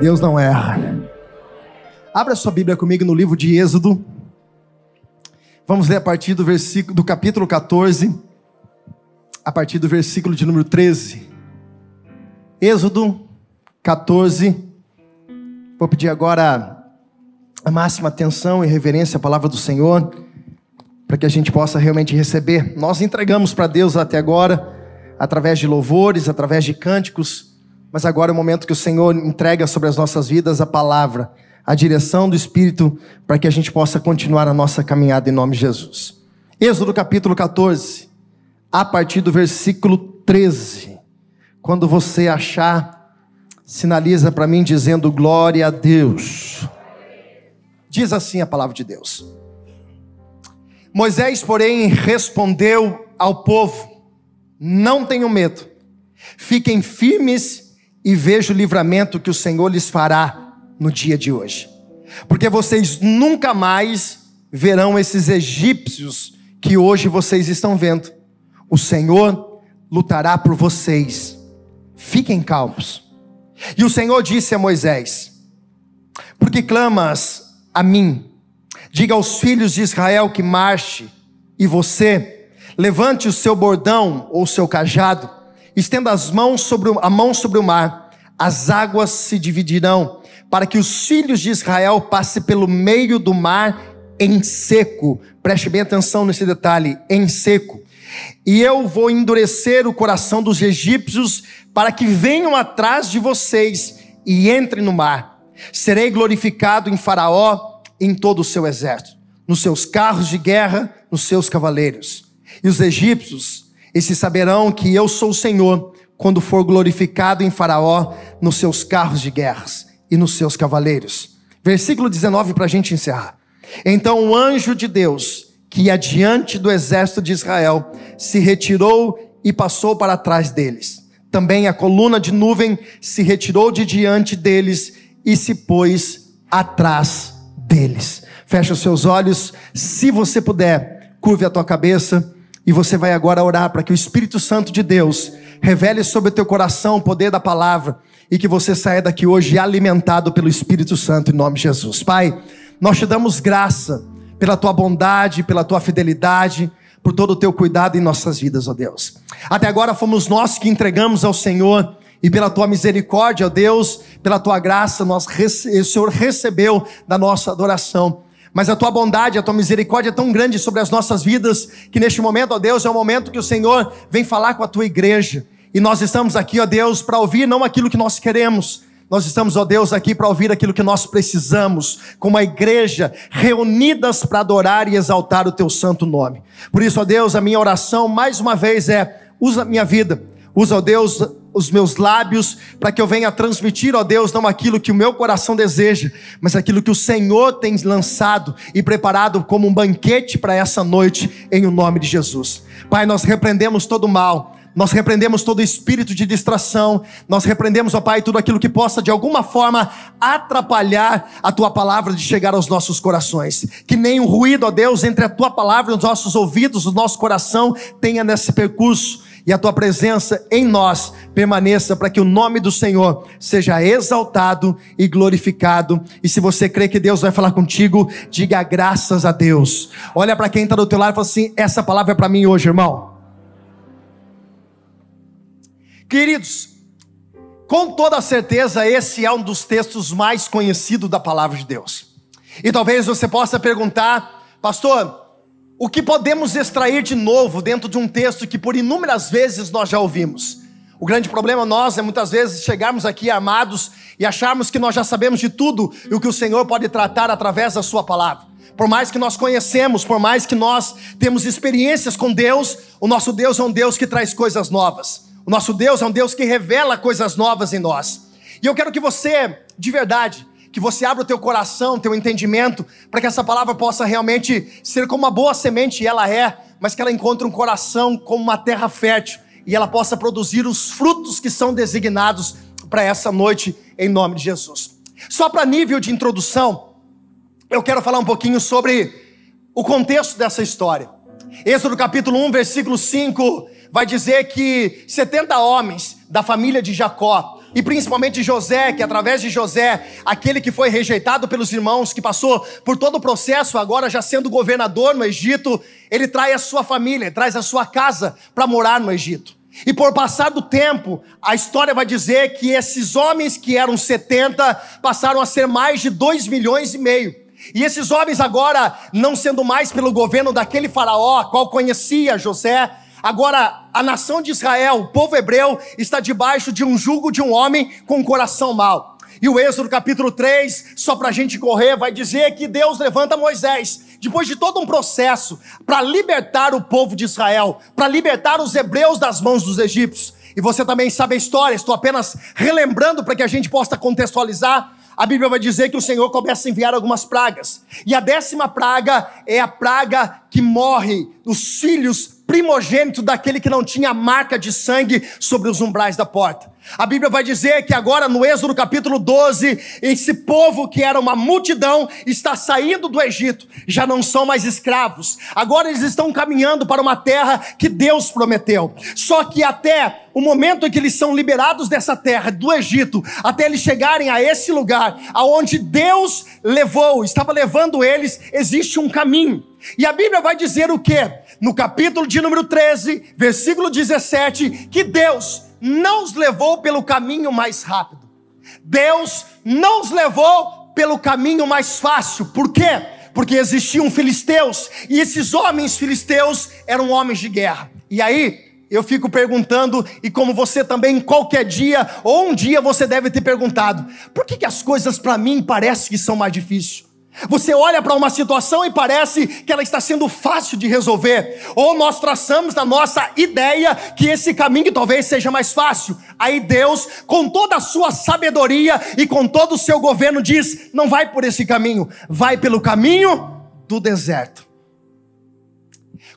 Deus não erra. Abra sua Bíblia comigo no livro de Êxodo. Vamos ler a partir do versículo do capítulo 14, a partir do versículo de número 13. Êxodo 14. Vou pedir agora a máxima atenção e reverência à palavra do Senhor, para que a gente possa realmente receber. Nós entregamos para Deus até agora, através de louvores, através de cânticos, mas agora é o momento que o Senhor entrega sobre as nossas vidas a palavra, a direção do Espírito, para que a gente possa continuar a nossa caminhada em nome de Jesus. Êxodo capítulo 14, a partir do versículo 13. Quando você achar, sinaliza para mim dizendo glória a Deus. Diz assim a palavra de Deus. Moisés, porém, respondeu ao povo: Não tenham medo, fiquem firmes e vejam o livramento que o Senhor lhes fará no dia de hoje, porque vocês nunca mais verão esses egípcios que hoje vocês estão vendo. O Senhor lutará por vocês. Fiquem calmos. E o Senhor disse a Moisés: Porque clamas a mim. Diga aos filhos de Israel que marche, e você, levante o seu bordão ou o seu cajado, estenda as mãos sobre a mão sobre o mar, as águas se dividirão, para que os filhos de Israel passem pelo meio do mar em seco. Preste bem atenção nesse detalhe, em seco. E eu vou endurecer o coração dos egípcios para que venham atrás de vocês e entrem no mar Serei glorificado em Faraó em todo o seu exército, nos seus carros de guerra, nos seus cavaleiros. E os egípcios, esses saberão que eu sou o Senhor, quando for glorificado em Faraó, nos seus carros de guerras e nos seus cavaleiros. Versículo 19 para a gente encerrar. Então o anjo de Deus, que ia diante do exército de Israel, se retirou e passou para trás deles. Também a coluna de nuvem se retirou de diante deles e se pôs atrás deles. Fecha os seus olhos, se você puder, curve a tua cabeça e você vai agora orar para que o Espírito Santo de Deus revele sobre o teu coração o poder da palavra e que você saia daqui hoje alimentado pelo Espírito Santo em nome de Jesus. Pai, nós te damos graça pela tua bondade, pela tua fidelidade, por todo o teu cuidado em nossas vidas, ó Deus. Até agora fomos nós que entregamos ao Senhor e pela tua misericórdia, ó Deus, pela tua graça, nós, o Senhor recebeu da nossa adoração. Mas a tua bondade, a tua misericórdia é tão grande sobre as nossas vidas, que neste momento, ó Deus, é o momento que o Senhor vem falar com a tua igreja. E nós estamos aqui, ó Deus, para ouvir não aquilo que nós queremos, nós estamos, ó Deus, aqui para ouvir aquilo que nós precisamos, como a igreja, reunidas para adorar e exaltar o teu santo nome. Por isso, ó Deus, a minha oração, mais uma vez, é: usa a minha vida, usa, ó Deus, os meus lábios para que eu venha transmitir, ó Deus, não aquilo que o meu coração deseja, mas aquilo que o Senhor tem lançado e preparado como um banquete para essa noite, em o nome de Jesus. Pai, nós repreendemos todo mal. Nós repreendemos todo espírito de distração, nós repreendemos, ó Pai, tudo aquilo que possa de alguma forma atrapalhar a tua palavra de chegar aos nossos corações. Que nem um ruído, ó Deus, entre a tua palavra e os nossos ouvidos, o nosso coração tenha nesse percurso e a tua presença em nós permaneça para que o nome do Senhor seja exaltado e glorificado. E se você crê que Deus vai falar contigo, diga graças a Deus. Olha para quem está do teu lado e fala assim: essa palavra é para mim hoje, irmão. Queridos, com toda certeza, esse é um dos textos mais conhecidos da palavra de Deus. E talvez você possa perguntar, pastor, o que podemos extrair de novo dentro de um texto que por inúmeras vezes nós já ouvimos? O grande problema nós é muitas vezes chegarmos aqui armados e acharmos que nós já sabemos de tudo e o que o Senhor pode tratar através da sua palavra. Por mais que nós conhecemos, por mais que nós temos experiências com Deus, o nosso Deus é um Deus que traz coisas novas. O nosso Deus é um Deus que revela coisas novas em nós. E eu quero que você, de verdade, que você abra o teu coração, teu entendimento, para que essa palavra possa realmente ser como uma boa semente, e ela é, mas que ela encontre um coração como uma terra fértil, e ela possa produzir os frutos que são designados para essa noite, em nome de Jesus. Só para nível de introdução, eu quero falar um pouquinho sobre o contexto dessa história. Êxodo capítulo 1, versículo 5, vai dizer que 70 homens da família de Jacó e principalmente José, que através de José, aquele que foi rejeitado pelos irmãos, que passou por todo o processo, agora já sendo governador no Egito, ele traz a sua família, traz a sua casa para morar no Egito. E por passar do tempo, a história vai dizer que esses homens que eram 70 passaram a ser mais de 2 milhões e meio. E esses homens agora, não sendo mais pelo governo daquele faraó, qual conhecia José, Agora, a nação de Israel, o povo hebreu, está debaixo de um jugo de um homem com um coração mau. E o Êxodo capítulo 3, só para a gente correr, vai dizer que Deus levanta Moisés, depois de todo um processo, para libertar o povo de Israel, para libertar os hebreus das mãos dos egípcios. E você também sabe a história, estou apenas relembrando para que a gente possa contextualizar. A Bíblia vai dizer que o Senhor começa a enviar algumas pragas. E a décima praga é a praga que morre os filhos primogênito daquele que não tinha marca de sangue sobre os umbrais da porta. A Bíblia vai dizer que agora no Êxodo capítulo 12, esse povo que era uma multidão está saindo do Egito, já não são mais escravos. Agora eles estão caminhando para uma terra que Deus prometeu. Só que até o momento em que eles são liberados dessa terra, do Egito, até eles chegarem a esse lugar, aonde Deus levou, estava levando eles, existe um caminho. E a Bíblia vai dizer o que? No capítulo de número 13, versículo 17, que Deus não os levou pelo caminho mais rápido. Deus não os levou pelo caminho mais fácil. Por quê? Porque existiam filisteus, e esses homens filisteus eram homens de guerra. E aí, eu fico perguntando, e como você também, qualquer dia, ou um dia você deve ter perguntado: por que, que as coisas para mim parecem que são mais difíceis? Você olha para uma situação e parece que ela está sendo fácil de resolver, ou nós traçamos na nossa ideia que esse caminho talvez seja mais fácil. Aí Deus, com toda a sua sabedoria e com todo o seu governo, diz: não vai por esse caminho, vai pelo caminho do deserto.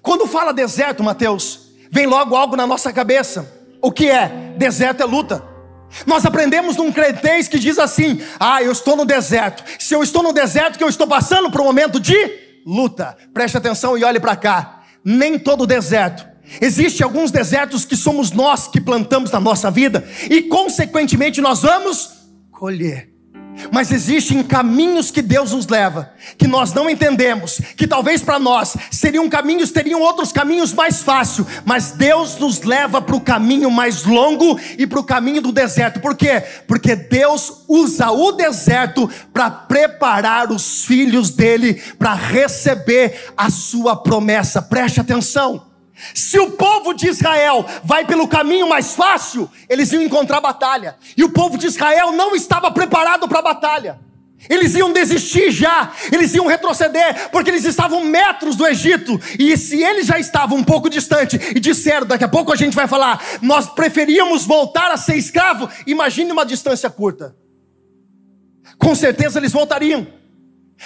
Quando fala deserto, Mateus, vem logo algo na nossa cabeça. O que é? Deserto é luta. Nós aprendemos num cretês que diz assim: Ah, eu estou no deserto. Se eu estou no deserto, que eu estou passando por um momento de luta. Preste atenção e olhe para cá. Nem todo deserto. Existem alguns desertos que somos nós que plantamos na nossa vida e, consequentemente, nós vamos colher. Mas existem caminhos que Deus nos leva, que nós não entendemos, que talvez para nós seriam caminhos, teriam outros caminhos mais fáceis, mas Deus nos leva para o caminho mais longo e para o caminho do deserto. Por quê? Porque Deus usa o deserto para preparar os filhos dele para receber a sua promessa. Preste atenção. Se o povo de Israel vai pelo caminho mais fácil, eles iam encontrar batalha. E o povo de Israel não estava preparado para a batalha. Eles iam desistir já, eles iam retroceder, porque eles estavam metros do Egito. E se eles já estavam um pouco distante e disseram, daqui a pouco a gente vai falar, nós preferíamos voltar a ser escravo, imagine uma distância curta. Com certeza eles voltariam.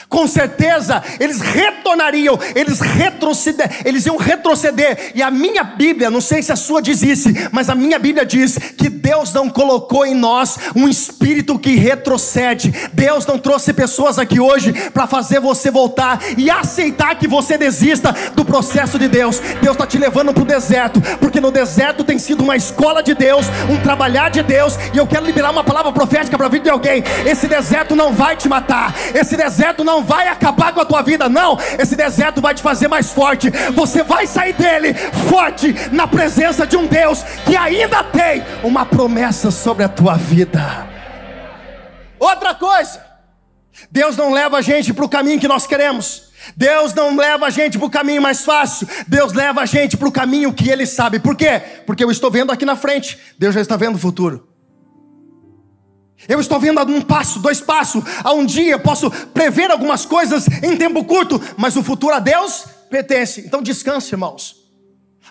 Com certeza eles retornariam, eles retroceder, eles iam retroceder. E a minha Bíblia, não sei se a sua diz isso, mas a minha Bíblia diz que Deus não colocou em nós um espírito que retrocede. Deus não trouxe pessoas aqui hoje para fazer você voltar e aceitar que você desista do processo de Deus. Deus está te levando para o deserto, porque no deserto tem sido uma escola de Deus, um trabalhar de Deus. E eu quero liberar uma palavra profética para a vida de alguém. Esse deserto não vai te matar. Esse deserto não vai acabar com a tua vida, não. Esse deserto vai te fazer mais forte. Você vai sair dele forte na presença de um Deus que ainda tem uma promessa sobre a tua vida. Outra coisa, Deus não leva a gente para o caminho que nós queremos. Deus não leva a gente para o caminho mais fácil. Deus leva a gente para o caminho que Ele sabe. Por quê? Porque eu estou vendo aqui na frente. Deus já está vendo o futuro. Eu estou vendo um passo, dois passos. A um dia posso prever algumas coisas em tempo curto, mas o futuro a Deus pertence. Então descanse, irmãos.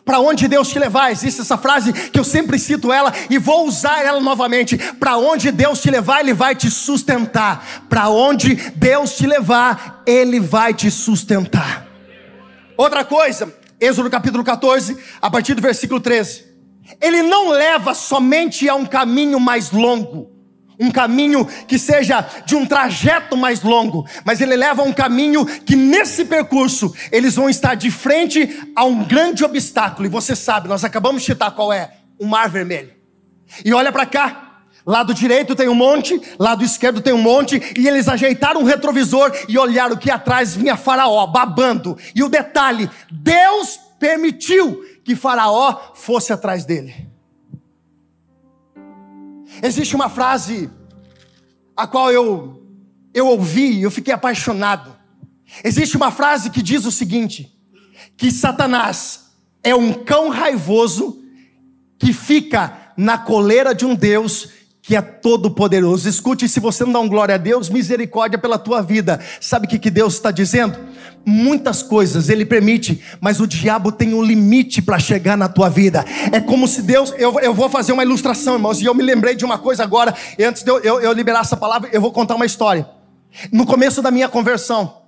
Para onde Deus te levar? Existe essa frase que eu sempre cito ela e vou usar ela novamente. Para onde Deus te levar, Ele vai te sustentar. Para onde Deus te levar, Ele vai te sustentar. Outra coisa, Êxodo capítulo 14, a partir do versículo 13. Ele não leva somente a um caminho mais longo um caminho que seja de um trajeto mais longo, mas ele leva um caminho que nesse percurso eles vão estar de frente a um grande obstáculo, e você sabe, nós acabamos de citar qual é: o Mar Vermelho. E olha para cá, Lado direito tem um monte, lado esquerdo tem um monte, e eles ajeitaram o retrovisor e olharam que atrás vinha Faraó babando. E o detalhe: Deus permitiu que Faraó fosse atrás dele. Existe uma frase a qual eu eu ouvi e eu fiquei apaixonado. Existe uma frase que diz o seguinte: que Satanás é um cão raivoso que fica na coleira de um Deus que é todo poderoso. Escute, se você não dá um glória a Deus, misericórdia pela tua vida. Sabe o que, que Deus está dizendo? Muitas coisas Ele permite, mas o diabo tem um limite para chegar na tua vida. É como se Deus. Eu, eu vou fazer uma ilustração, irmãos, e eu me lembrei de uma coisa agora, antes de eu, eu, eu liberar essa palavra, eu vou contar uma história. No começo da minha conversão,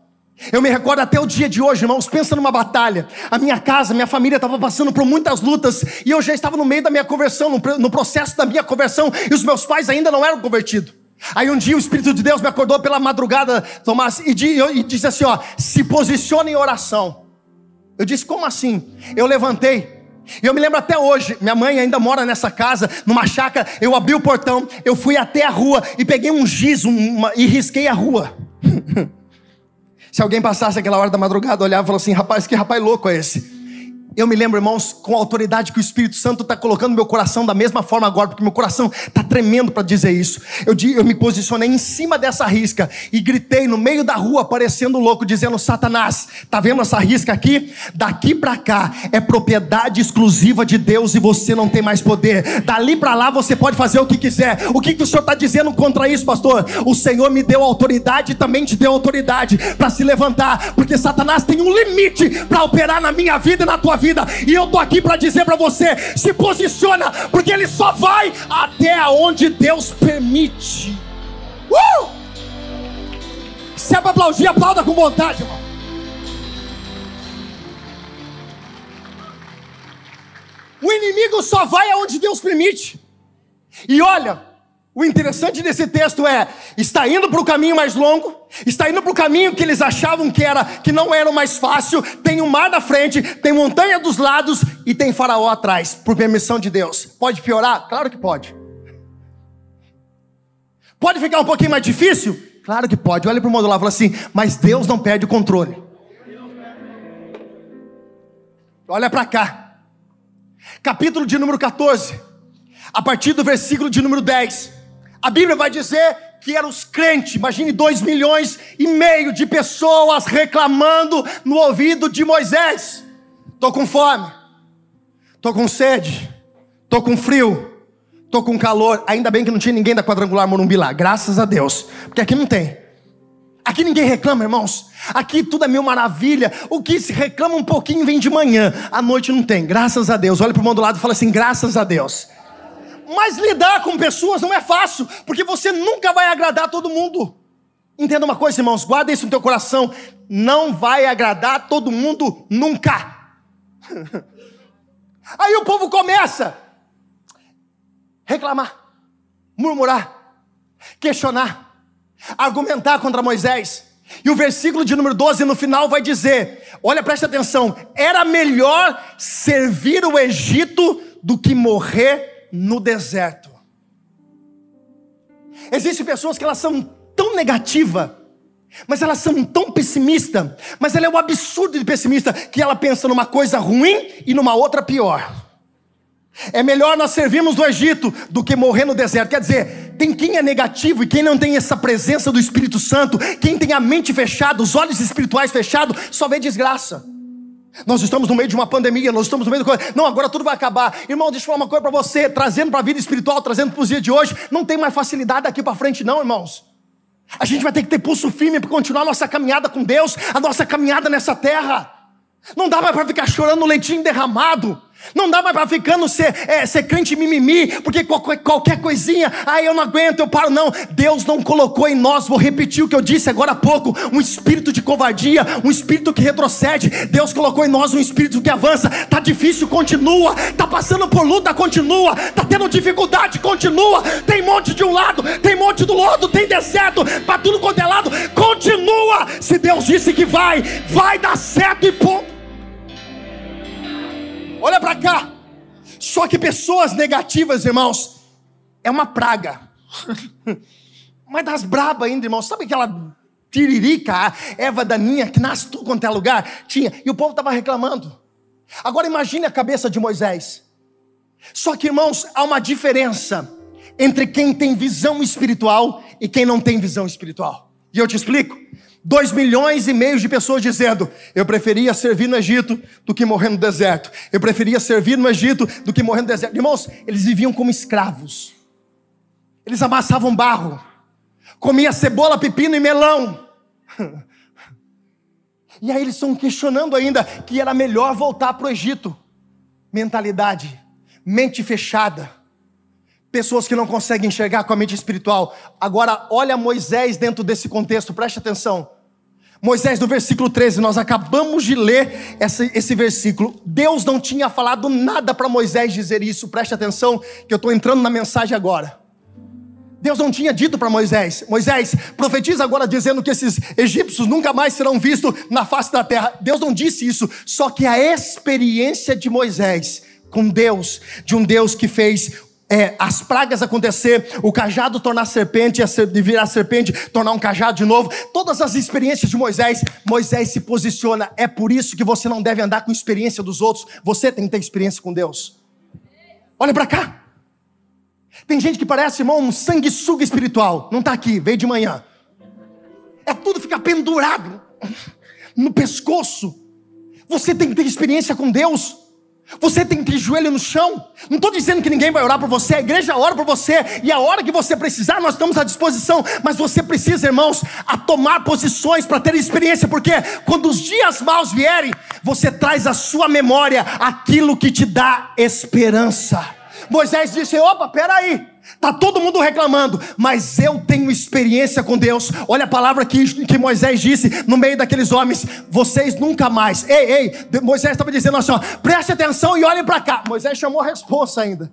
eu me recordo até o dia de hoje, irmãos, pensa numa batalha. A minha casa, minha família estava passando por muitas lutas e eu já estava no meio da minha conversão, no, processo da minha conversão, e os meus pais ainda não eram convertidos. Aí um dia o Espírito de Deus me acordou pela madrugada, Tomás, e, e disse assim: ó, se posicione em oração. Eu disse, como assim? Eu levantei, e eu me lembro até hoje, minha mãe ainda mora nessa casa, numa chácara. Eu abri o portão, eu fui até a rua e peguei um giz uma, e risquei a rua. Se alguém passasse aquela hora da madrugada, olhava e falava assim: rapaz, que rapaz louco é esse? Eu me lembro, irmãos, com a autoridade que o Espírito Santo está colocando no meu coração, da mesma forma agora, porque meu coração está tremendo para dizer isso. Eu, eu me posicionei em cima dessa risca e gritei no meio da rua, parecendo louco, dizendo: Satanás, tá vendo essa risca aqui? Daqui para cá é propriedade exclusiva de Deus e você não tem mais poder. Dali para lá você pode fazer o que quiser. O que, que o Senhor está dizendo contra isso, pastor? O Senhor me deu autoridade e também te deu autoridade para se levantar, porque Satanás tem um limite para operar na minha vida e na tua vida vida. E eu tô aqui para dizer para você: se posiciona, porque ele só vai até onde Deus permite. Uh! Se é para aplaudir, aplauda com vontade, irmão. O inimigo só vai aonde Deus permite. E olha, o interessante desse texto é: está indo para o caminho mais longo, está indo para o caminho que eles achavam que era que não era o mais fácil. Tem um mar na frente, tem montanha dos lados e tem faraó atrás, por permissão de Deus. Pode piorar? Claro que pode. Pode ficar um pouquinho mais difícil? Claro que pode. Olha para o lá e fala assim: mas Deus não perde o controle. Olha para cá, capítulo de número 14, a partir do versículo de número 10. A Bíblia vai dizer que eram os crentes, imagine dois milhões e meio de pessoas reclamando no ouvido de Moisés: estou com fome, estou com sede, estou com frio, estou com calor. Ainda bem que não tinha ninguém da quadrangular Morumbi lá, graças a Deus, porque aqui não tem. Aqui ninguém reclama, irmãos. Aqui tudo é mil maravilha. O que se reclama um pouquinho vem de manhã, à noite não tem. Graças a Deus. Olha para o mundo do lado e fala assim: graças a Deus. Mas lidar com pessoas não é fácil, porque você nunca vai agradar todo mundo. Entenda uma coisa, irmãos, guarda isso no teu coração. Não vai agradar todo mundo nunca. Aí o povo começa reclamar, murmurar, questionar, argumentar contra Moisés. E o versículo de número 12 no final vai dizer: olha, preste atenção, era melhor servir o Egito do que morrer no deserto. Existem pessoas que elas são tão negativas, mas elas são tão pessimistas, mas ela é um absurdo de pessimista que ela pensa numa coisa ruim e numa outra pior. É melhor nós servirmos do Egito do que morrer no deserto. Quer dizer, tem quem é negativo e quem não tem essa presença do Espírito Santo, quem tem a mente fechada, os olhos espirituais fechados, só vê desgraça. Nós estamos no meio de uma pandemia, nós estamos no meio de Não, agora tudo vai acabar. Irmão, deixa eu falar uma coisa para você, trazendo para a vida espiritual, trazendo para os dias de hoje, não tem mais facilidade daqui para frente, não, irmãos. A gente vai ter que ter pulso firme para continuar a nossa caminhada com Deus, a nossa caminhada nessa terra. Não dá mais para ficar chorando leitinho derramado. Não dá mais para ficando ser, é, ser crente mimimi, porque qualquer, qualquer coisinha, aí eu não aguento, eu paro. Não, Deus não colocou em nós, vou repetir o que eu disse agora há pouco: um espírito de covardia, um espírito que retrocede. Deus colocou em nós um espírito que avança. Tá difícil, continua. Tá passando por luta, continua. Tá tendo dificuldade, continua. Tem monte de um lado, tem monte do outro, tem deserto, para tudo quanto é lado, continua. Se Deus disse que vai, vai dar certo e ponto. Olha para cá. Só que pessoas negativas, irmãos, é uma praga. Mas das braba ainda, irmão. Sabe aquela tiririca, Eva daninha, que nasce tudo quanto é lugar? Tinha. E o povo estava reclamando. Agora imagine a cabeça de Moisés. Só que, irmãos, há uma diferença entre quem tem visão espiritual e quem não tem visão espiritual. E eu te explico. Dois milhões e meio de pessoas dizendo: Eu preferia servir no Egito do que morrer no deserto. Eu preferia servir no Egito do que morrer no deserto. Irmãos, eles viviam como escravos. Eles amassavam barro, comia cebola, pepino e melão. E aí eles estão questionando ainda que era melhor voltar para o Egito. Mentalidade, mente fechada, pessoas que não conseguem enxergar com a mente espiritual. Agora, olha Moisés dentro desse contexto, preste atenção. Moisés, no versículo 13, nós acabamos de ler esse, esse versículo. Deus não tinha falado nada para Moisés dizer isso, preste atenção, que eu estou entrando na mensagem agora. Deus não tinha dito para Moisés: Moisés, profetiza agora dizendo que esses egípcios nunca mais serão vistos na face da terra. Deus não disse isso, só que a experiência de Moisés com Deus, de um Deus que fez é, as pragas acontecer, o cajado tornar serpente, e virar serpente, tornar um cajado de novo, todas as experiências de Moisés, Moisés se posiciona. É por isso que você não deve andar com experiência dos outros, você tem que ter experiência com Deus. Olha para cá. Tem gente que parece, irmão, um sanguessuga espiritual. Não está aqui, veio de manhã. É tudo fica pendurado no pescoço. Você tem que ter experiência com Deus. Você tem que ter joelho no chão. Não estou dizendo que ninguém vai orar por você, a igreja ora por você, e a hora que você precisar, nós estamos à disposição. Mas você precisa, irmãos, a tomar posições para ter experiência, porque quando os dias maus vierem, você traz à sua memória aquilo que te dá esperança. Moisés disse: opa, peraí. Está todo mundo reclamando, mas eu tenho experiência com Deus. Olha a palavra que, que Moisés disse no meio daqueles homens: vocês nunca mais. Ei, ei, Moisés estava dizendo assim: ó, preste atenção e olhem para cá. Moisés chamou a resposta ainda.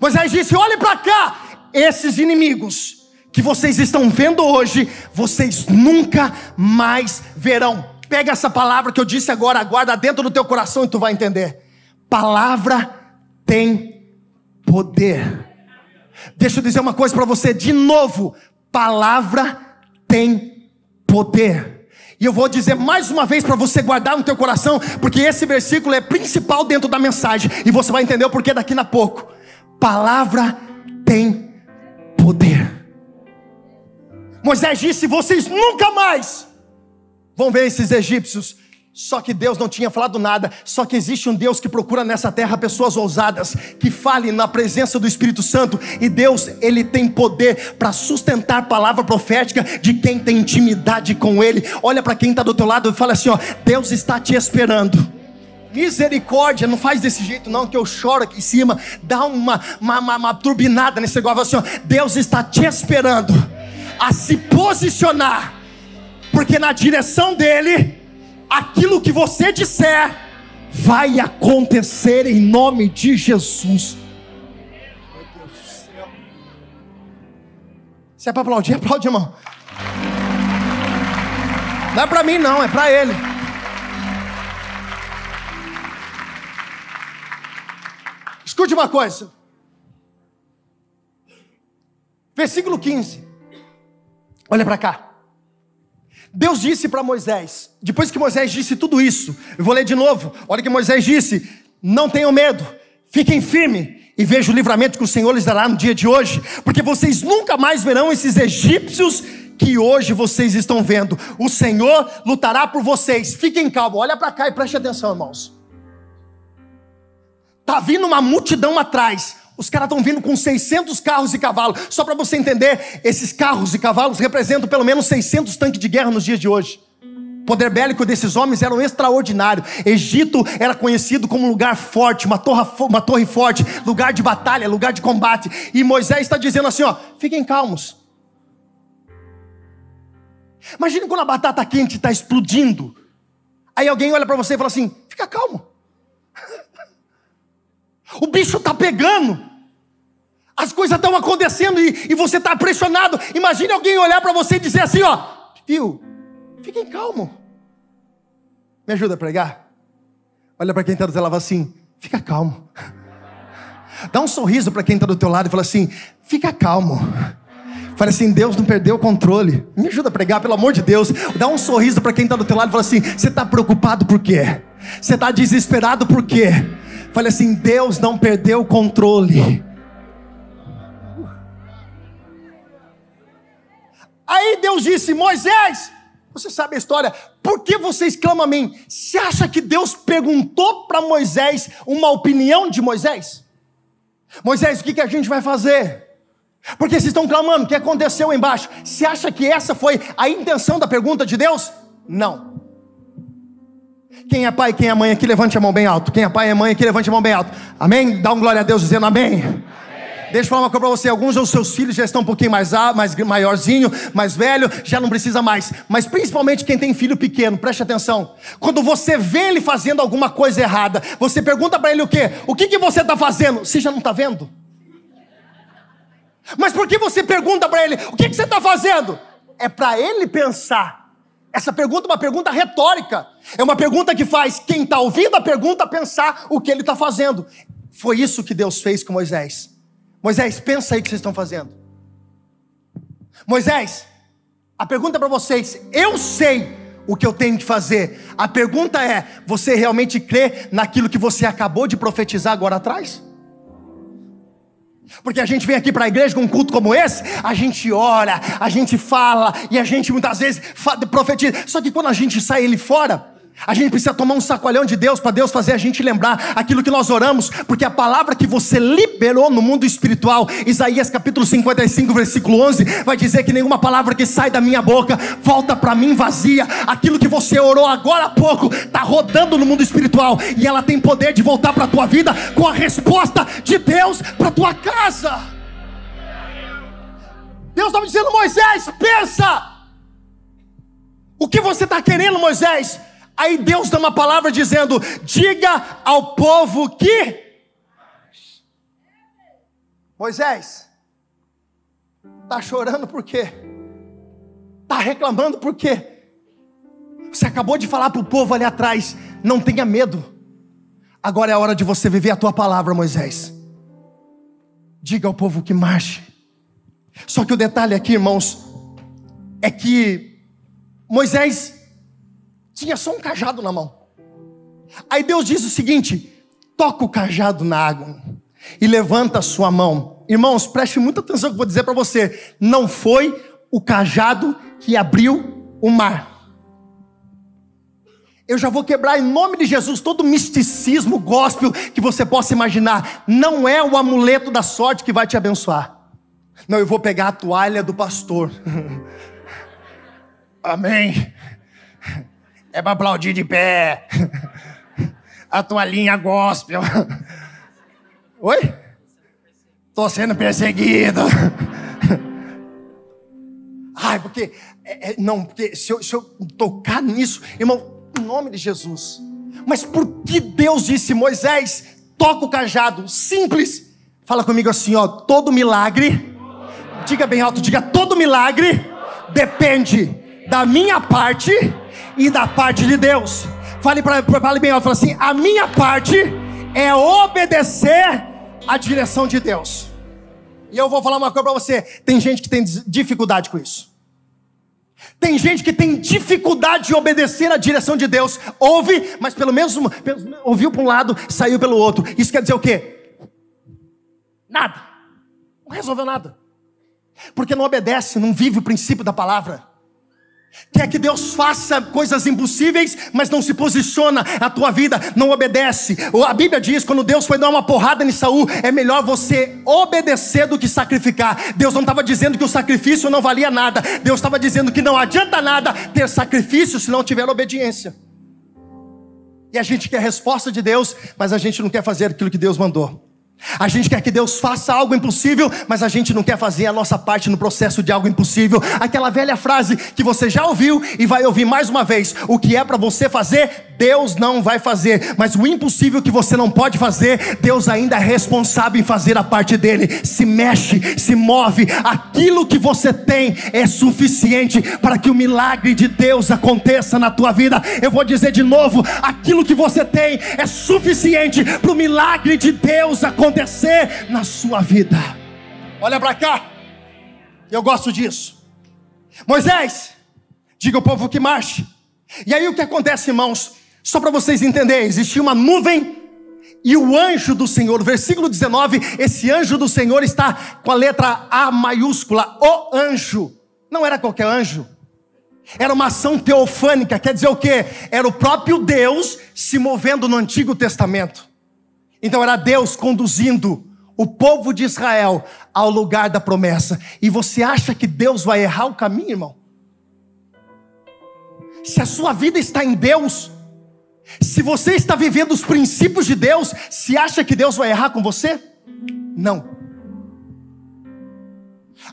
Moisés disse: olhem para cá, esses inimigos que vocês estão vendo hoje, vocês nunca mais verão. Pega essa palavra que eu disse agora, guarda dentro do teu coração e tu vai entender. Palavra tem poder. Deixa eu dizer uma coisa para você de novo: palavra tem poder. E eu vou dizer mais uma vez para você guardar no teu coração, porque esse versículo é principal dentro da mensagem, e você vai entender o porquê daqui a pouco. Palavra tem poder. Moisés disse: vocês nunca mais vão ver esses egípcios só que Deus não tinha falado nada. Só que existe um Deus que procura nessa terra pessoas ousadas, que falem na presença do Espírito Santo. E Deus, Ele tem poder para sustentar a palavra profética de quem tem intimidade com Ele. Olha para quem está do teu lado e fala assim: ó, Deus está te esperando. Misericórdia, não faz desse jeito não, que eu choro aqui em cima. Dá uma, uma, uma, uma turbinada nesse negócio assim: ó, Deus está te esperando a se posicionar, porque na direção dEle aquilo que você disser vai acontecer em nome de Jesus. Meu Deus do céu. Se é para aplaudir, aplaude, irmão. Não é para mim, não, é para ele. Escute uma coisa. Versículo 15. Olha para cá. Deus disse para Moisés, depois que Moisés disse tudo isso, eu vou ler de novo. Olha que Moisés disse: Não tenham medo, fiquem firmes e vejam o livramento que o Senhor lhes dará no dia de hoje, porque vocês nunca mais verão esses egípcios que hoje vocês estão vendo. O Senhor lutará por vocês. Fiquem calmos, olha para cá e preste atenção, irmãos. Tá vindo uma multidão atrás. Os caras estão vindo com 600 carros e cavalos. Só para você entender, esses carros e cavalos representam pelo menos 600 tanques de guerra nos dias de hoje. O poder bélico desses homens era um extraordinário. Egito era conhecido como um lugar forte, uma torre, uma torre forte, lugar de batalha, lugar de combate. E Moisés está dizendo assim: ó, fiquem calmos. Imagine quando a batata quente está explodindo. Aí alguém olha para você e fala assim: fica calmo. O bicho está pegando. As coisas estão acontecendo e, e você está pressionado. Imagine alguém olhar para você e dizer assim: ó, viu, fiquem calmo. Me ajuda a pregar? Olha para quem está do teu lado assim: fica calmo. Dá um sorriso para quem está do teu lado e fala assim: fica calmo. Fala assim, Deus não perdeu o controle. Me ajuda a pregar, pelo amor de Deus. Dá um sorriso para quem está do teu lado e fala assim: você está preocupado por quê? Você está desesperado por quê? Fale assim: Deus não perdeu o controle. Aí Deus disse: Moisés, você sabe a história, por que vocês clamam a mim? Você acha que Deus perguntou para Moisés uma opinião de Moisés? Moisés, o que, que a gente vai fazer? Porque vocês estão clamando, o que aconteceu embaixo? Você acha que essa foi a intenção da pergunta de Deus? Não. Quem é pai, quem é mãe aqui, levante a mão bem alto. Quem é pai e mãe aqui, levante a mão bem alto. Amém? Dá um glória a Deus dizendo amém. Deixa eu falar uma coisa para você. Alguns dos seus filhos já estão um pouquinho mais, mais maiorzinho, mais velho, já não precisa mais. Mas principalmente quem tem filho pequeno, preste atenção. Quando você vê ele fazendo alguma coisa errada, você pergunta para ele o quê? O que, que você está fazendo? Você já não está vendo? Mas por que você pergunta para ele, o que, que você está fazendo? É para ele pensar. Essa pergunta é uma pergunta retórica. É uma pergunta que faz quem está ouvindo a pergunta pensar o que ele está fazendo. Foi isso que Deus fez com Moisés. Moisés, pensa aí o que vocês estão fazendo. Moisés, a pergunta para vocês, eu sei o que eu tenho que fazer. A pergunta é: você realmente crê naquilo que você acabou de profetizar agora atrás? Porque a gente vem aqui para a igreja com um culto como esse, a gente ora, a gente fala e a gente muitas vezes profetiza. Só que quando a gente sai ele fora, a gente precisa tomar um sacolhão de Deus para Deus fazer a gente lembrar aquilo que nós oramos, porque a palavra que você liberou no mundo espiritual, Isaías capítulo 55, versículo 11, vai dizer que nenhuma palavra que sai da minha boca volta para mim vazia. Aquilo que você orou agora há pouco está rodando no mundo espiritual e ela tem poder de voltar para a tua vida com a resposta de Deus para tua casa. Deus estava dizendo, Moisés, pensa. O que você está querendo, Moisés? Aí Deus dá uma palavra dizendo: diga ao povo que. Moisés, está chorando por quê? Está reclamando por quê? Você acabou de falar para o povo ali atrás: não tenha medo. Agora é a hora de você viver a tua palavra, Moisés. Diga ao povo que marche. Só que o detalhe aqui, irmãos, é que Moisés tinha só um cajado na mão. Aí Deus diz o seguinte: toca o cajado na água e levanta a sua mão. Irmãos, preste muita atenção que eu vou dizer para você. Não foi o cajado que abriu o mar. Eu já vou quebrar em nome de Jesus todo o misticismo gospel que você possa imaginar. Não é o amuleto da sorte que vai te abençoar. Não, eu vou pegar a toalha do pastor. Amém. É para aplaudir de pé. A toalhinha gospel. Oi? Tô sendo perseguido. Ai, porque. É, é, não, porque se eu, se eu tocar nisso, irmão, em nome de Jesus. Mas por que Deus disse, Moisés, toca o cajado? Simples. Fala comigo assim, ó. Todo milagre. Diga bem alto, diga todo milagre depende da minha parte e da parte de Deus. Fale, fale bem alto, fala assim: a minha parte é obedecer a direção de Deus. E eu vou falar uma coisa para você: tem gente que tem dificuldade com isso. Tem gente que tem dificuldade de obedecer a direção de Deus. Ouve, mas pelo menos ouviu para um lado, saiu pelo outro. Isso quer dizer o quê? Nada. Não resolveu nada. Porque não obedece, não vive o princípio da palavra. Quer que Deus faça coisas impossíveis, mas não se posiciona, a tua vida não obedece. A Bíblia diz: quando Deus foi dar uma porrada em Saul, é melhor você obedecer do que sacrificar. Deus não estava dizendo que o sacrifício não valia nada, Deus estava dizendo que não adianta nada ter sacrifício se não tiver obediência. E a gente quer a resposta de Deus, mas a gente não quer fazer aquilo que Deus mandou. A gente quer que Deus faça algo impossível, mas a gente não quer fazer a nossa parte no processo de algo impossível. Aquela velha frase que você já ouviu e vai ouvir mais uma vez: o que é para você fazer, Deus não vai fazer, mas o impossível que você não pode fazer, Deus ainda é responsável em fazer a parte dele. Se mexe, se move, aquilo que você tem é suficiente para que o milagre de Deus aconteça na tua vida. Eu vou dizer de novo: aquilo que você tem é suficiente para o milagre de Deus acontecer na sua vida. Olha para cá, eu gosto disso. Moisés, diga ao povo que marche. E aí o que acontece, irmãos? Só para vocês entenderem, existia uma nuvem e o anjo do Senhor, versículo 19, esse anjo do Senhor está com a letra A maiúscula, o anjo. Não era qualquer anjo. Era uma ação teofânica, quer dizer o quê? Era o próprio Deus se movendo no Antigo Testamento. Então era Deus conduzindo o povo de Israel ao lugar da promessa. E você acha que Deus vai errar o caminho, irmão? Se a sua vida está em Deus, se você está vivendo os princípios de Deus, se acha que Deus vai errar com você? Não.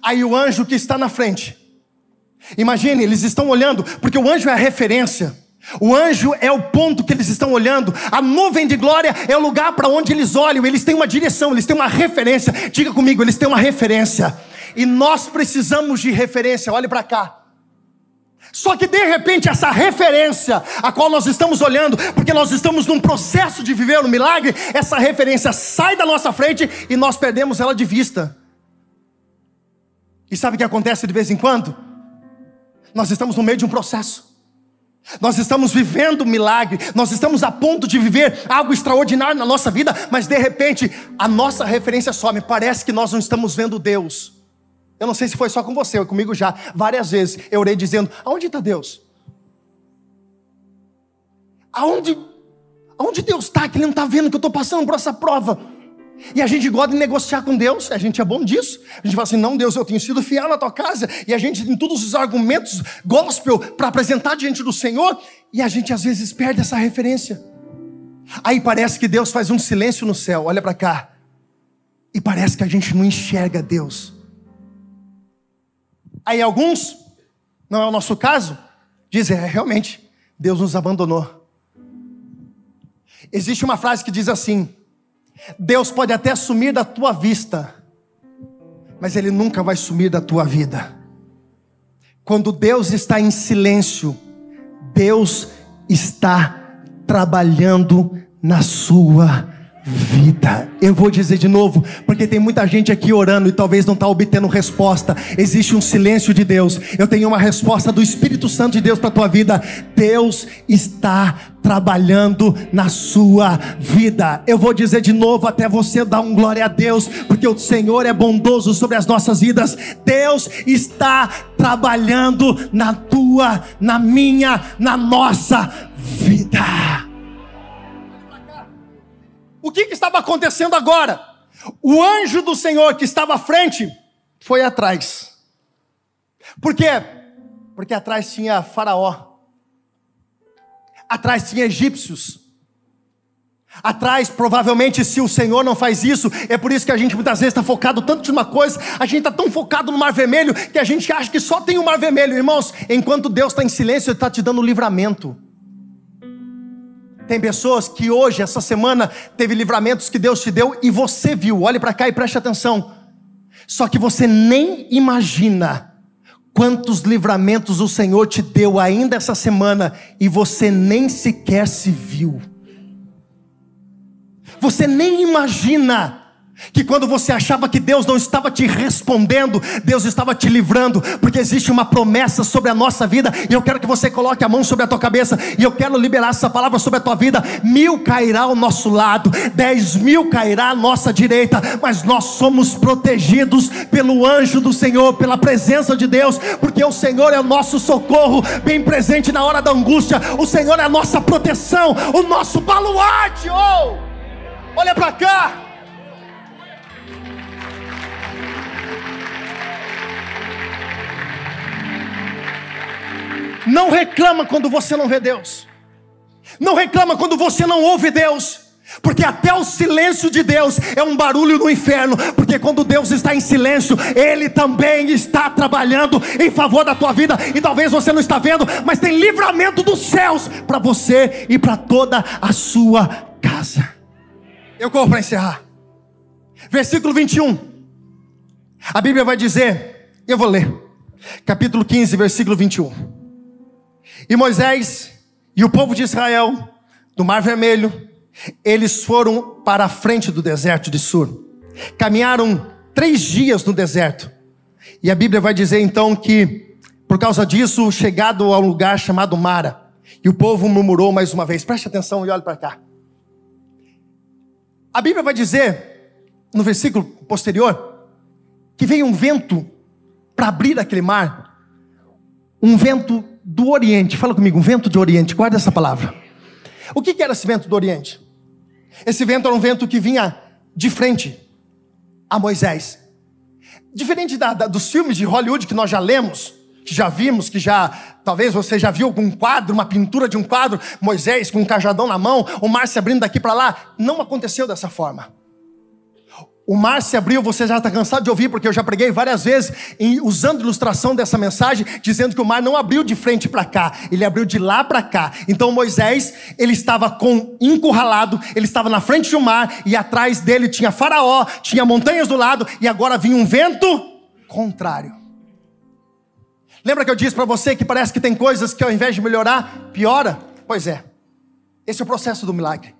Aí o anjo que está na frente, imagine, eles estão olhando, porque o anjo é a referência. O anjo é o ponto que eles estão olhando. A nuvem de glória é o lugar para onde eles olham. Eles têm uma direção, eles têm uma referência. Diga comigo, eles têm uma referência. E nós precisamos de referência. Olhe para cá. Só que de repente essa referência a qual nós estamos olhando, porque nós estamos num processo de viver um milagre, essa referência sai da nossa frente e nós perdemos ela de vista. E sabe o que acontece de vez em quando? Nós estamos no meio de um processo. Nós estamos vivendo um milagre, nós estamos a ponto de viver algo extraordinário na nossa vida, mas de repente a nossa referência some, parece que nós não estamos vendo Deus. Eu não sei se foi só com você, ou comigo já. Várias vezes eu orei dizendo: Aonde está Deus? Aonde, aonde Deus está? Que Ele não está vendo que eu estou passando por essa prova. E a gente gosta de negociar com Deus, a gente é bom disso. A gente fala assim: não, Deus, eu tenho sido fiel na tua casa. E a gente tem todos os argumentos gospel para apresentar diante do Senhor. E a gente às vezes perde essa referência. Aí parece que Deus faz um silêncio no céu, olha para cá. E parece que a gente não enxerga Deus. Aí alguns, não é o nosso caso, dizem: é, realmente, Deus nos abandonou. Existe uma frase que diz assim: Deus pode até sumir da tua vista, mas Ele nunca vai sumir da tua vida. Quando Deus está em silêncio, Deus está trabalhando na sua vida vida. Eu vou dizer de novo, porque tem muita gente aqui orando e talvez não está obtendo resposta. Existe um silêncio de Deus. Eu tenho uma resposta do Espírito Santo de Deus para a tua vida. Deus está trabalhando na sua vida. Eu vou dizer de novo até você dar um glória a Deus, porque o Senhor é bondoso sobre as nossas vidas. Deus está trabalhando na tua, na minha, na nossa que, que estava acontecendo agora? O anjo do Senhor que estava à frente foi atrás. Por quê? Porque atrás tinha Faraó, atrás tinha egípcios. Atrás, provavelmente, se o Senhor não faz isso, é por isso que a gente muitas vezes está focado tanto em uma coisa, a gente está tão focado no mar vermelho, que a gente acha que só tem o mar vermelho, irmãos. Enquanto Deus está em silêncio, Ele está te dando livramento. Tem pessoas que hoje, essa semana, teve livramentos que Deus te deu e você viu. Olhe para cá e preste atenção. Só que você nem imagina quantos livramentos o Senhor te deu ainda essa semana e você nem sequer se viu. Você nem imagina que quando você achava que Deus não estava te respondendo, Deus estava te livrando, porque existe uma promessa sobre a nossa vida, e eu quero que você coloque a mão sobre a tua cabeça, e eu quero liberar essa palavra sobre a tua vida. Mil cairá ao nosso lado, dez mil cairá à nossa direita, mas nós somos protegidos pelo anjo do Senhor, pela presença de Deus, porque o Senhor é o nosso socorro, bem presente na hora da angústia, o Senhor é a nossa proteção, o nosso baluarte. Oh! Olha para cá. Não reclama quando você não vê Deus. Não reclama quando você não ouve Deus. Porque até o silêncio de Deus é um barulho no inferno. Porque quando Deus está em silêncio, Ele também está trabalhando em favor da tua vida. E talvez você não está vendo, mas tem livramento dos céus para você e para toda a sua casa. Eu corro para encerrar. Versículo 21. A Bíblia vai dizer, eu vou ler. Capítulo 15, versículo 21. E Moisés e o povo de Israel, do Mar Vermelho, eles foram para a frente do deserto de Sur. Caminharam três dias no deserto. E a Bíblia vai dizer então que, por causa disso, chegado a um lugar chamado Mara, e o povo murmurou mais uma vez. Preste atenção e olhe para cá. A Bíblia vai dizer, no versículo posterior, que veio um vento para abrir aquele mar. Um vento do Oriente. Fala comigo, um vento do Oriente. Guarda essa palavra. O que era esse vento do Oriente? Esse vento era um vento que vinha de frente a Moisés. Diferente da, da, dos filmes de Hollywood que nós já lemos, que já vimos, que já, talvez você já viu um quadro, uma pintura de um quadro, Moisés com um cajadão na mão, o mar se abrindo daqui para lá. Não aconteceu dessa forma. O mar se abriu, você já está cansado de ouvir, porque eu já preguei várias vezes, em, usando ilustração dessa mensagem, dizendo que o mar não abriu de frente para cá, ele abriu de lá para cá. Então Moisés, ele estava com encurralado, ele estava na frente do mar, e atrás dele tinha Faraó, tinha montanhas do lado, e agora vinha um vento contrário. Lembra que eu disse para você que parece que tem coisas que ao invés de melhorar, piora? Pois é, esse é o processo do milagre.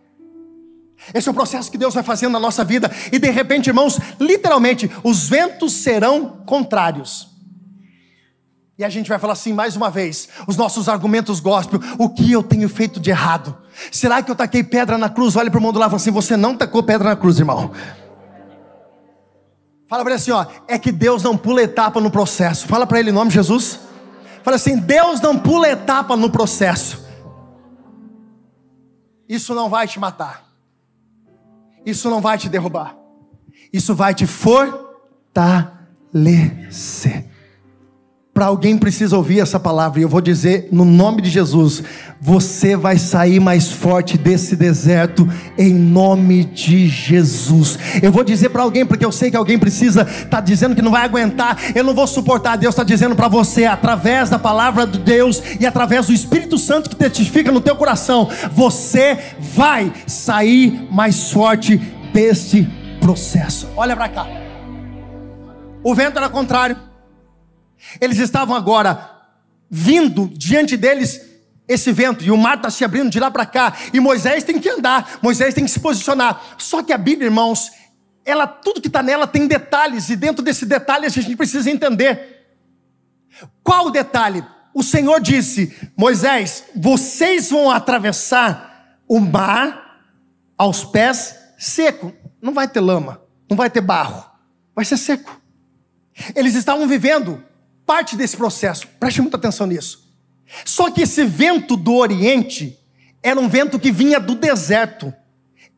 Esse é o processo que Deus vai fazendo na nossa vida. E de repente, irmãos, literalmente, os ventos serão contrários. E a gente vai falar assim mais uma vez: os nossos argumentos gospel, o que eu tenho feito de errado? Será que eu taquei pedra na cruz? Olha para o mundo lá e fala assim: você não tacou pedra na cruz, irmão. Fala para ele assim: ó, é que Deus não pula etapa no processo. Fala para ele em nome de Jesus. Fala assim: Deus não pula etapa no processo. Isso não vai te matar. Isso não vai te derrubar. Isso vai te fortalecer. Para alguém precisa ouvir essa palavra, e eu vou dizer no nome de Jesus: você vai sair mais forte desse deserto, em nome de Jesus. Eu vou dizer para alguém, porque eu sei que alguém precisa, está dizendo que não vai aguentar, eu não vou suportar. Deus está dizendo para você, através da palavra de Deus e através do Espírito Santo que testifica no teu coração, você vai sair mais forte desse processo. Olha para cá, o vento era contrário. Eles estavam agora vindo diante deles esse vento, e o mar está se abrindo de lá para cá, e Moisés tem que andar, Moisés tem que se posicionar. Só que a Bíblia, irmãos, ela, tudo que está nela tem detalhes, e dentro desse detalhe a gente precisa entender. Qual o detalhe? O Senhor disse: Moisés, vocês vão atravessar o mar aos pés seco. Não vai ter lama, não vai ter barro, vai ser seco. Eles estavam vivendo parte desse processo. Preste muita atenção nisso. Só que esse vento do Oriente era um vento que vinha do deserto,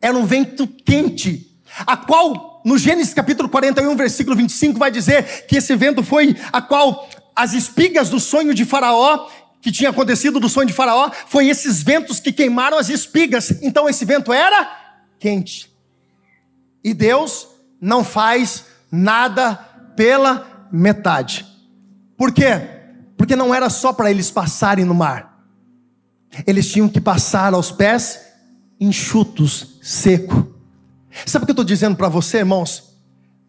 era um vento quente, a qual, no Gênesis capítulo 41, versículo 25, vai dizer que esse vento foi a qual as espigas do sonho de Faraó, que tinha acontecido do sonho de Faraó, foi esses ventos que queimaram as espigas. Então esse vento era quente. E Deus não faz nada pela metade. Por quê? Porque não era só para eles passarem no mar. Eles tinham que passar aos pés enxutos, seco. Sabe o que eu estou dizendo para você, irmãos?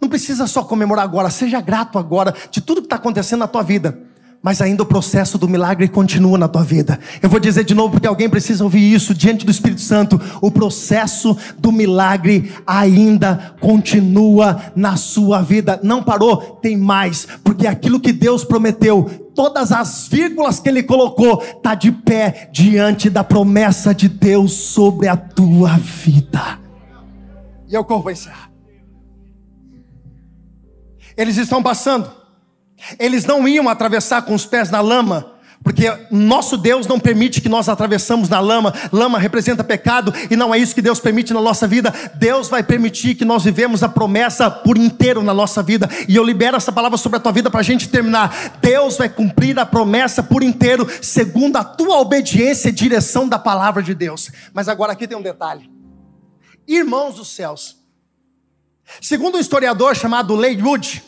Não precisa só comemorar agora, seja grato agora de tudo que está acontecendo na tua vida mas ainda o processo do milagre continua na tua vida. Eu vou dizer de novo porque alguém precisa ouvir isso diante do Espírito Santo. O processo do milagre ainda continua na sua vida. Não parou, tem mais, porque aquilo que Deus prometeu, todas as vírgulas que ele colocou, está de pé diante da promessa de Deus sobre a tua vida. E eu corro para encerrar. Eles estão passando eles não iam atravessar com os pés na lama, porque nosso Deus não permite que nós atravessamos na lama. Lama representa pecado e não é isso que Deus permite na nossa vida. Deus vai permitir que nós vivemos a promessa por inteiro na nossa vida. E eu libero essa palavra sobre a tua vida para a gente terminar. Deus vai cumprir a promessa por inteiro, segundo a tua obediência e direção da palavra de Deus. Mas agora aqui tem um detalhe. Irmãos dos céus. Segundo um historiador chamado Leigh Wood,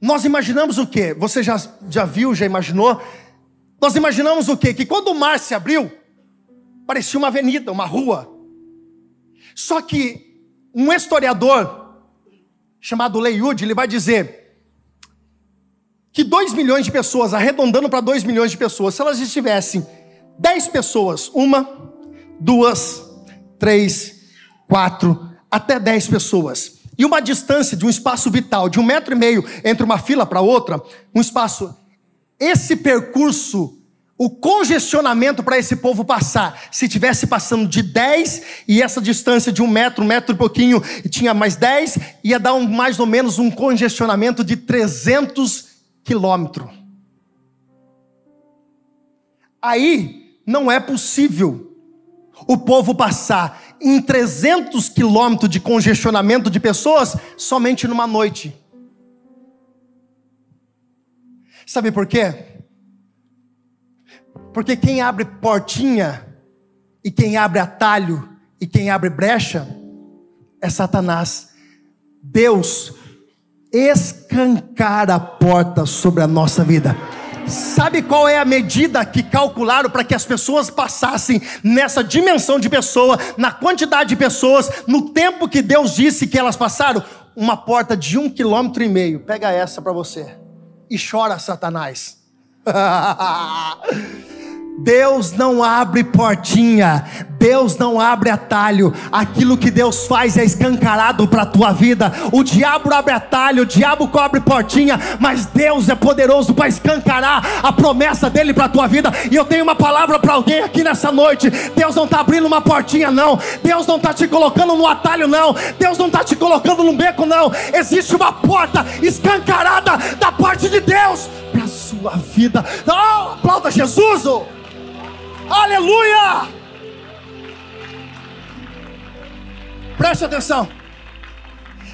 nós imaginamos o quê? Você já, já viu, já imaginou? Nós imaginamos o quê? Que quando o mar se abriu, parecia uma avenida, uma rua. Só que um historiador chamado Leiud, ele vai dizer que 2 milhões de pessoas, arredondando para 2 milhões de pessoas, se elas estivessem 10 pessoas, uma, duas, três, quatro, até 10 pessoas, e uma distância de um espaço vital de um metro e meio entre uma fila para outra, um espaço, esse percurso o congestionamento para esse povo passar, se tivesse passando de 10 e essa distância de um metro, um metro e pouquinho, e tinha mais 10, ia dar um, mais ou menos um congestionamento de 300 quilômetros. Aí não é possível o povo passar em 300 quilômetros de congestionamento de pessoas somente numa noite. Sabe por quê? Porque quem abre portinha, e quem abre atalho, e quem abre brecha, é Satanás. Deus escancara a porta sobre a nossa vida. Sabe qual é a medida que calcularam para que as pessoas passassem nessa dimensão de pessoa, na quantidade de pessoas, no tempo que Deus disse que elas passaram? Uma porta de um quilômetro e meio. Pega essa para você. E chora, Satanás. Deus não abre portinha, Deus não abre atalho. Aquilo que Deus faz é escancarado para a tua vida. O diabo abre atalho, o diabo cobre portinha, mas Deus é poderoso para escancarar a promessa dele para a tua vida. E eu tenho uma palavra para alguém aqui nessa noite. Deus não está abrindo uma portinha, não. Deus não está te colocando no atalho, não. Deus não está te colocando no beco, não. Existe uma porta escancarada da parte de Deus para a sua vida. Oh, aplauda Jesus! Oh. Aleluia! Preste atenção.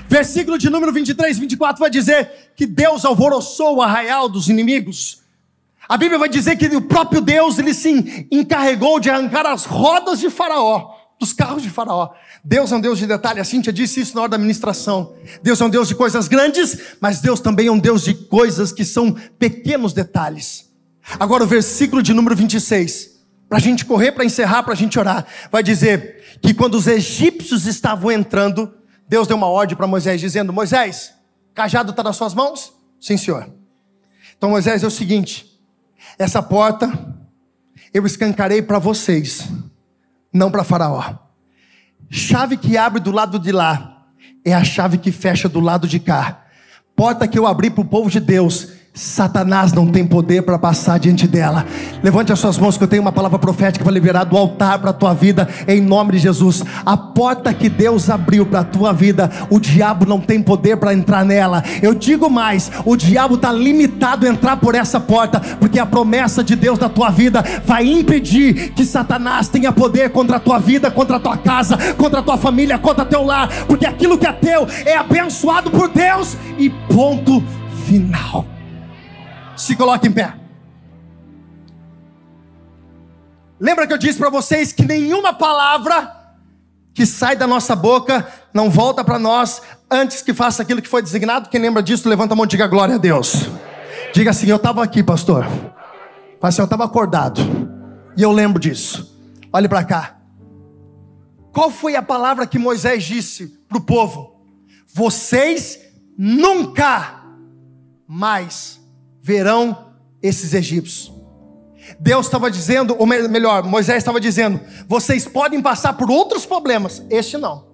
Versículo de número 23, 24 vai dizer que Deus alvoroçou o arraial dos inimigos. A Bíblia vai dizer que o próprio Deus ele se encarregou de arrancar as rodas de Faraó, dos carros de Faraó. Deus é um Deus de detalhe, a Cíntia disse isso na hora da ministração. Deus é um Deus de coisas grandes, mas Deus também é um Deus de coisas que são pequenos detalhes. Agora o versículo de número 26 para a gente correr, para encerrar, para a gente orar, vai dizer que quando os egípcios estavam entrando, Deus deu uma ordem para Moisés, dizendo: Moisés, cajado está nas suas mãos? Sim, senhor. Então, Moisés, é o seguinte: essa porta eu escancarei para vocês, não para Faraó. Chave que abre do lado de lá é a chave que fecha do lado de cá. Porta que eu abri para o povo de Deus Satanás não tem poder para passar diante dela. Levante as suas mãos que eu tenho uma palavra profética para liberar do altar para a tua vida em nome de Jesus. A porta que Deus abriu para a tua vida, o diabo não tem poder para entrar nela. Eu digo mais, o diabo está limitado a entrar por essa porta, porque a promessa de Deus na tua vida vai impedir que Satanás tenha poder contra a tua vida, contra a tua casa, contra a tua família, contra teu lar, porque aquilo que é teu é abençoado por Deus e ponto final. Se coloque em pé. Lembra que eu disse para vocês que nenhuma palavra que sai da nossa boca não volta para nós antes que faça aquilo que foi designado? Quem lembra disso, levanta a mão e diga glória a Deus. Diga assim: Eu estava aqui, pastor. Mas assim, eu estava acordado. E eu lembro disso. Olhe para cá. Qual foi a palavra que Moisés disse para o povo? Vocês nunca mais verão esses egípcios. Deus estava dizendo, ou melhor, Moisés estava dizendo: vocês podem passar por outros problemas, este não.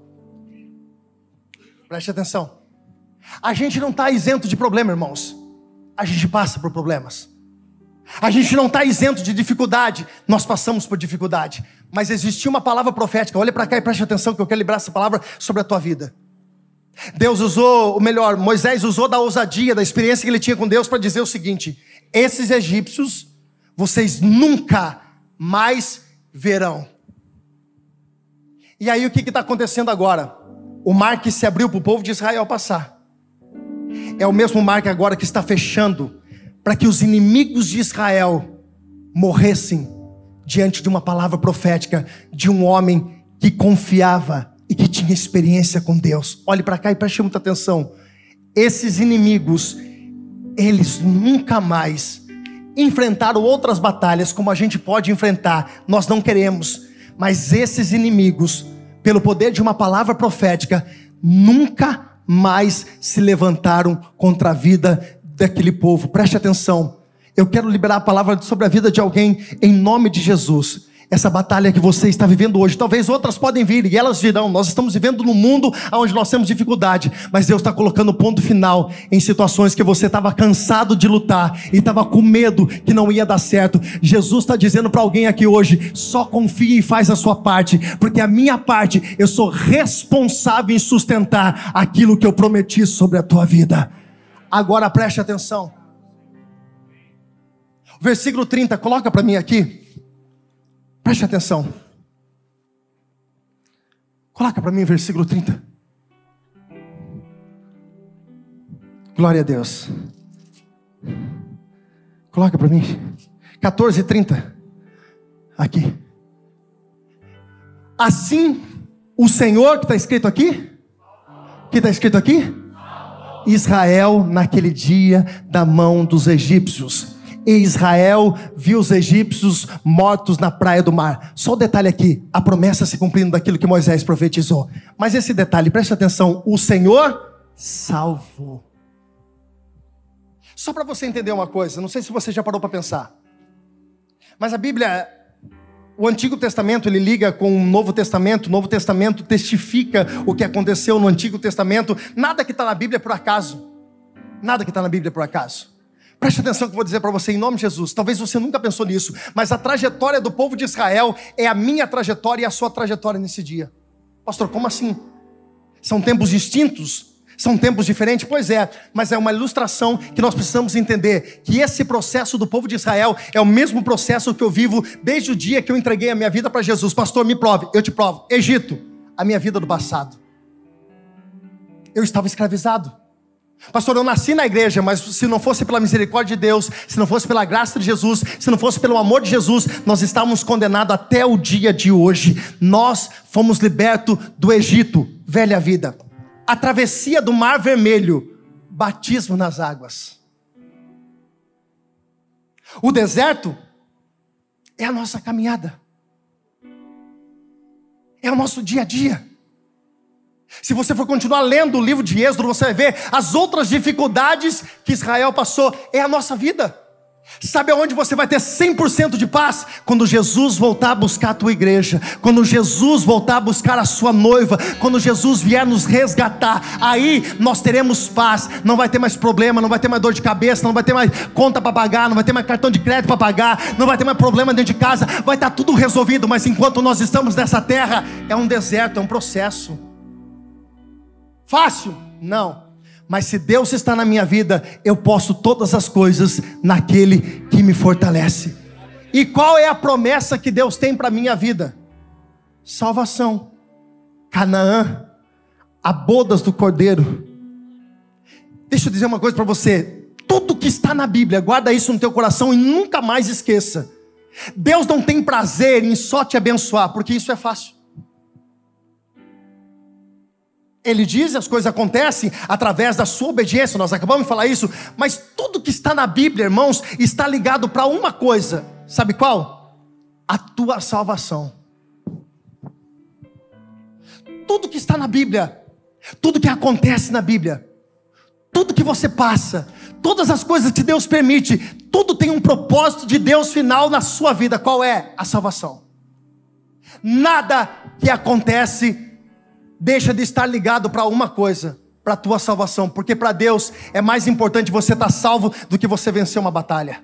Preste atenção. A gente não está isento de problema, irmãos. A gente passa por problemas. A gente não está isento de dificuldade, nós passamos por dificuldade. Mas existia uma palavra profética, olha para cá e preste atenção que eu quero liberar essa palavra sobre a tua vida. Deus usou, ou melhor, Moisés usou da ousadia, da experiência que ele tinha com Deus para dizer o seguinte: esses egípcios vocês nunca mais verão. E aí o que está acontecendo agora? O mar que se abriu para o povo de Israel passar. É o mesmo mar que agora que está fechando para que os inimigos de Israel morressem diante de uma palavra profética de um homem que confiava tinha experiência com Deus. Olhe para cá e preste muita atenção. Esses inimigos, eles nunca mais enfrentaram outras batalhas como a gente pode enfrentar. Nós não queremos, mas esses inimigos, pelo poder de uma palavra profética, nunca mais se levantaram contra a vida daquele povo. Preste atenção. Eu quero liberar a palavra sobre a vida de alguém em nome de Jesus essa batalha que você está vivendo hoje. Talvez outras podem vir e elas virão. Nós estamos vivendo num mundo onde nós temos dificuldade, mas Deus está colocando ponto final em situações que você estava cansado de lutar e estava com medo que não ia dar certo. Jesus está dizendo para alguém aqui hoje: só confie e faz a sua parte, porque a minha parte eu sou responsável em sustentar aquilo que eu prometi sobre a tua vida. Agora preste atenção. Versículo 30, coloca para mim aqui. Preste atenção. Coloca para mim o versículo 30. Glória a Deus. Coloca para mim. 14 e 30. Aqui. Assim, o Senhor, que está escrito aqui? Que está escrito aqui? Israel naquele dia da mão dos egípcios e Israel viu os egípcios mortos na praia do mar. Só o um detalhe aqui, a promessa se cumprindo daquilo que Moisés profetizou. Mas esse detalhe, preste atenção, o Senhor salvou. Só para você entender uma coisa, não sei se você já parou para pensar. Mas a Bíblia, o Antigo Testamento, ele liga com o Novo Testamento, o Novo Testamento testifica o que aconteceu no Antigo Testamento. Nada que está na Bíblia é por acaso. Nada que está na Bíblia é por acaso. Preste atenção que eu vou dizer para você em nome de Jesus. Talvez você nunca pensou nisso, mas a trajetória do povo de Israel é a minha trajetória e a sua trajetória nesse dia. Pastor, como assim? São tempos distintos? São tempos diferentes? Pois é, mas é uma ilustração que nós precisamos entender que esse processo do povo de Israel é o mesmo processo que eu vivo desde o dia que eu entreguei a minha vida para Jesus. Pastor, me prove, eu te provo. Egito, a minha vida do passado. Eu estava escravizado. Pastor, eu nasci na igreja, mas se não fosse pela misericórdia de Deus, se não fosse pela graça de Jesus, se não fosse pelo amor de Jesus, nós estávamos condenados até o dia de hoje. Nós fomos libertos do Egito, velha vida. A travessia do Mar Vermelho, batismo nas águas. O deserto é a nossa caminhada, é o nosso dia a dia. Se você for continuar lendo o livro de Êxodo, você vai ver as outras dificuldades que Israel passou. É a nossa vida. Sabe aonde você vai ter 100% de paz? Quando Jesus voltar a buscar a tua igreja, quando Jesus voltar a buscar a sua noiva, quando Jesus vier nos resgatar, aí nós teremos paz. Não vai ter mais problema, não vai ter mais dor de cabeça, não vai ter mais conta para pagar, não vai ter mais cartão de crédito para pagar, não vai ter mais problema dentro de casa, vai estar tudo resolvido. Mas enquanto nós estamos nessa terra, é um deserto, é um processo. Fácil? Não. Mas se Deus está na minha vida, eu posso todas as coisas naquele que me fortalece. E qual é a promessa que Deus tem para minha vida? Salvação. Canaã, a bodas do cordeiro. Deixa eu dizer uma coisa para você. Tudo que está na Bíblia, guarda isso no teu coração e nunca mais esqueça. Deus não tem prazer em só te abençoar, porque isso é fácil. Ele diz, as coisas acontecem através da sua obediência, nós acabamos de falar isso, mas tudo que está na Bíblia, irmãos, está ligado para uma coisa, sabe qual? A tua salvação. Tudo que está na Bíblia, tudo que acontece na Bíblia, tudo que você passa, todas as coisas que Deus permite, tudo tem um propósito de Deus final na sua vida, qual é? A salvação. Nada que acontece deixa de estar ligado para uma coisa, para a tua salvação, porque para Deus é mais importante você estar tá salvo do que você vencer uma batalha.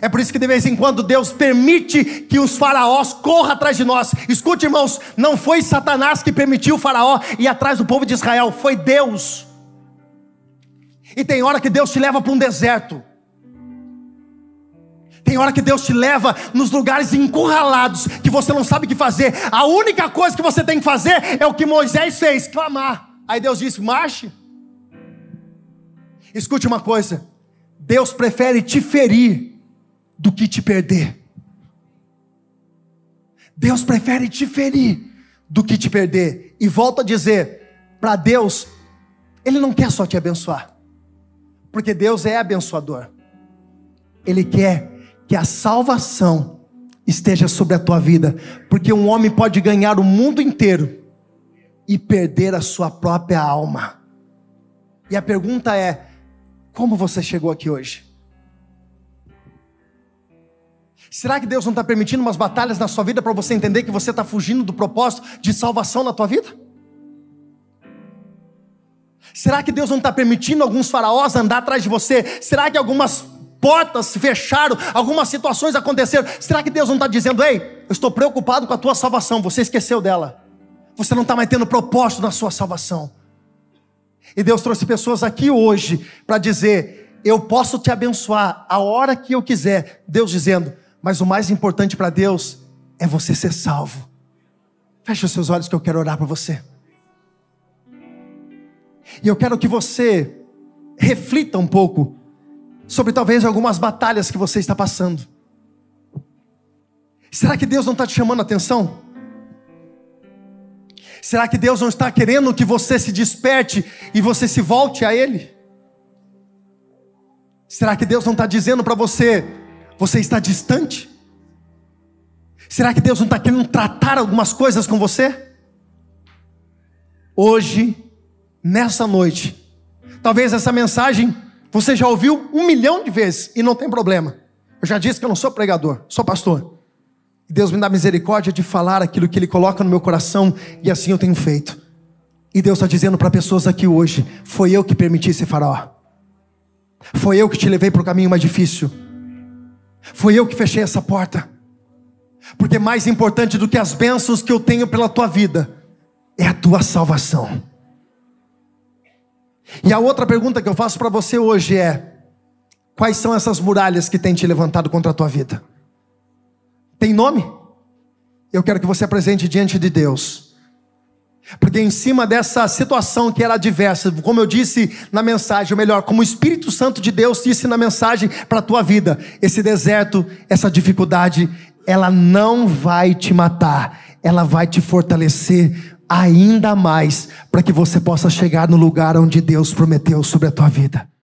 É por isso que de vez em quando Deus permite que os faraós corram atrás de nós. Escute, irmãos, não foi Satanás que permitiu o faraó ir atrás do povo de Israel, foi Deus. E tem hora que Deus te leva para um deserto. Tem hora que Deus te leva nos lugares encurralados, que você não sabe o que fazer. A única coisa que você tem que fazer é o que Moisés fez: clamar. Aí Deus disse: marche. Escute uma coisa: Deus prefere te ferir do que te perder. Deus prefere te ferir do que te perder. E volto a dizer, para Deus, Ele não quer só te abençoar, porque Deus é abençoador. Ele quer que a salvação esteja sobre a tua vida, porque um homem pode ganhar o mundo inteiro e perder a sua própria alma. E a pergunta é: como você chegou aqui hoje? Será que Deus não está permitindo umas batalhas na sua vida para você entender que você está fugindo do propósito de salvação na tua vida? Será que Deus não está permitindo alguns faraós andar atrás de você? Será que algumas portas se fecharam, algumas situações aconteceram? Será que Deus não está dizendo, ei, eu estou preocupado com a tua salvação, você esqueceu dela? Você não está mais tendo propósito na sua salvação. E Deus trouxe pessoas aqui hoje para dizer: Eu posso te abençoar a hora que eu quiser. Deus dizendo: Mas o mais importante para Deus é você ser salvo. Feche os seus olhos que eu quero orar para você. E eu quero que você reflita um pouco sobre talvez algumas batalhas que você está passando. Será que Deus não está te chamando a atenção? Será que Deus não está querendo que você se desperte e você se volte a Ele? Será que Deus não está dizendo para você, você está distante? Será que Deus não está querendo tratar algumas coisas com você? Hoje, nessa noite, talvez essa mensagem você já ouviu um milhão de vezes e não tem problema. Eu já disse que eu não sou pregador, sou pastor. Deus me dá misericórdia de falar aquilo que Ele coloca no meu coração e assim eu tenho feito. E Deus está dizendo para pessoas aqui hoje: foi eu que permiti esse faraó, foi eu que te levei para o caminho mais difícil, foi eu que fechei essa porta, porque mais importante do que as bênçãos que eu tenho pela tua vida é a tua salvação. E a outra pergunta que eu faço para você hoje é: quais são essas muralhas que têm te levantado contra a tua vida? Tem nome? Eu quero que você apresente diante de Deus. Porque em cima dessa situação que era adversa, como eu disse na mensagem, ou melhor, como o Espírito Santo de Deus disse na mensagem para a tua vida, esse deserto, essa dificuldade, ela não vai te matar, ela vai te fortalecer ainda mais para que você possa chegar no lugar onde Deus prometeu sobre a tua vida.